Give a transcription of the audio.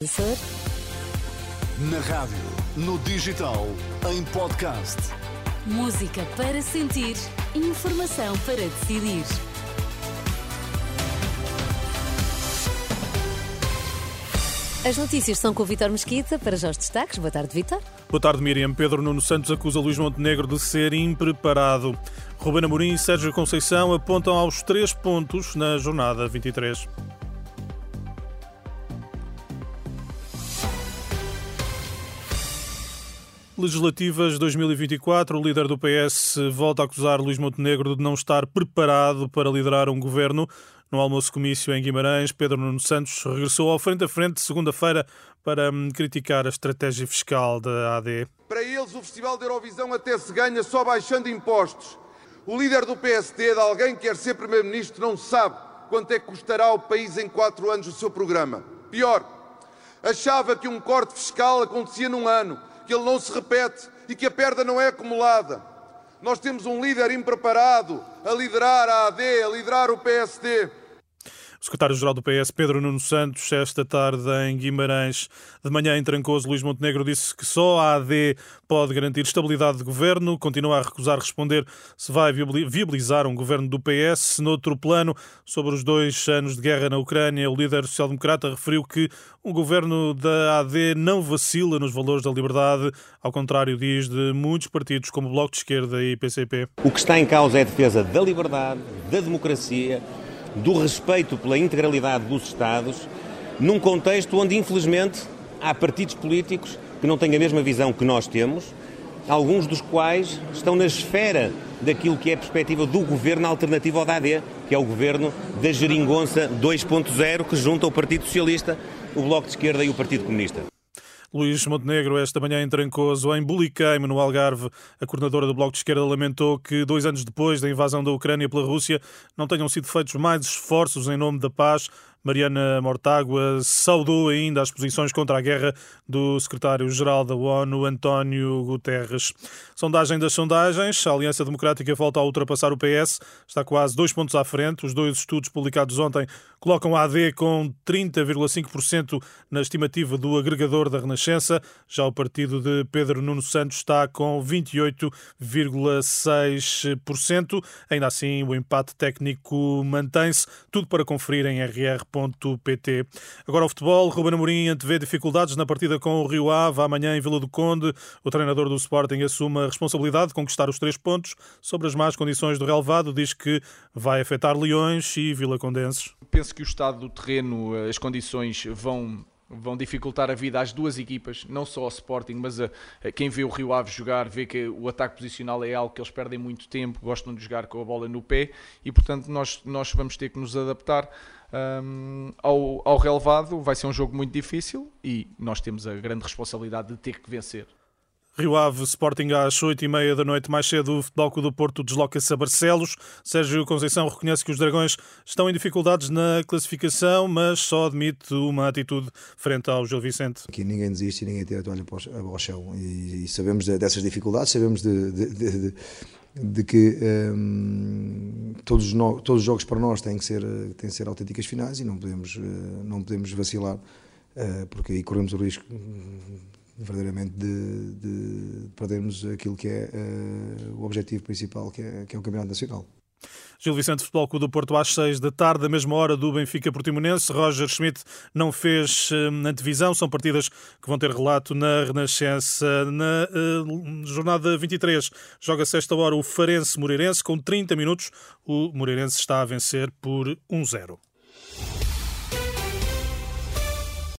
Na rádio, no digital, em podcast. Música para sentir, informação para decidir. As notícias são com o Vitor Mesquita. Para já os destaques. Boa tarde, Vitor. Boa tarde, Miriam. Pedro Nuno Santos acusa Luís Montenegro de ser impreparado. Ruben Amorim e Sérgio Conceição apontam aos três pontos na jornada 23. Legislativas 2024, o líder do PS volta a acusar Luís Montenegro de não estar preparado para liderar um governo. No almoço comício em Guimarães, Pedro Nuno Santos regressou ao frente a frente segunda-feira para hum, criticar a estratégia fiscal da AD. Para eles, o Festival da Eurovisão até se ganha só baixando impostos. O líder do PSD, de alguém que quer ser Primeiro-Ministro, não sabe quanto é que custará ao país em quatro anos o seu programa. Pior, achava que um corte fiscal acontecia num ano que ele não se repete e que a perda não é acumulada. Nós temos um líder impreparado a liderar a AD, a liderar o PSD. O secretário-geral do PS, Pedro Nuno Santos, esta tarde em Guimarães, de manhã em Trancoso, Luís Montenegro disse que só a AD pode garantir estabilidade de governo. Continua a recusar responder se vai viabilizar um governo do PS. Noutro plano, sobre os dois anos de guerra na Ucrânia, o líder social-democrata referiu que um governo da AD não vacila nos valores da liberdade, ao contrário, diz, de muitos partidos como o Bloco de Esquerda e PCP. O que está em causa é a defesa da liberdade, da democracia do respeito pela integralidade dos Estados, num contexto onde, infelizmente, há partidos políticos que não têm a mesma visão que nós temos, alguns dos quais estão na esfera daquilo que é a perspectiva do governo alternativo ao da AD, que é o governo da geringonça 2.0, que junta o Partido Socialista, o Bloco de Esquerda e o Partido Comunista. Luís Montenegro, esta manhã em Trancoso, em Buliqueime, no Algarve, a coordenadora do Bloco de Esquerda lamentou que dois anos depois da invasão da Ucrânia pela Rússia não tenham sido feitos mais esforços em nome da paz Mariana Mortágua saudou ainda as posições contra a guerra do secretário-geral da ONU, António Guterres. Sondagem das sondagens, a Aliança Democrática volta a ultrapassar o PS, está quase dois pontos à frente. Os dois estudos publicados ontem colocam a AD com 30,5% na estimativa do agregador da Renascença. Já o partido de Pedro Nuno Santos está com 28,6%. Ainda assim, o empate técnico mantém-se. Tudo para conferir em RR Agora o futebol, Ruben Amorim antevê dificuldades na partida com o Rio Ave amanhã em Vila do Conde. O treinador do Sporting assume a responsabilidade de conquistar os três pontos sobre as más condições do relevado, diz que vai afetar Leões e Vila Condenses. Penso que o estado do terreno, as condições vão vão dificultar a vida às duas equipas, não só ao Sporting, mas a, a, quem vê o Rio Ave jogar, vê que o ataque posicional é algo que eles perdem muito tempo, gostam de jogar com a bola no pé e, portanto, nós, nós vamos ter que nos adaptar um, ao, ao relevado. Vai ser um jogo muito difícil e nós temos a grande responsabilidade de ter que vencer. Rio Ave Sporting às 8h30 da noite. Mais cedo, o Futebol Clube do Porto desloca-se a Barcelos. Sérgio Conceição reconhece que os Dragões estão em dificuldades na classificação, mas só admite uma atitude frente ao Gil Vicente. Aqui ninguém desiste e ninguém tira a toalha ao chão. E, e sabemos dessas dificuldades, sabemos de, de, de, de que um, todos, os no, todos os jogos para nós têm que ser, têm que ser autênticas finais e não podemos, não podemos vacilar, uh, porque aí corremos o risco verdadeiramente de, de perdermos aquilo que é uh, o objetivo principal, que é, que é o Campeonato Nacional. Gil Vicente Futebol Clube do Porto às 6 da tarde, da mesma hora do Benfica Portimonense. Roger Schmidt não fez uh, antevisão, são partidas que vão ter relato na Renascença. Na uh, jornada 23, joga-se esta hora o Farense Moreirense com 30 minutos. O Moreirense está a vencer por 1-0.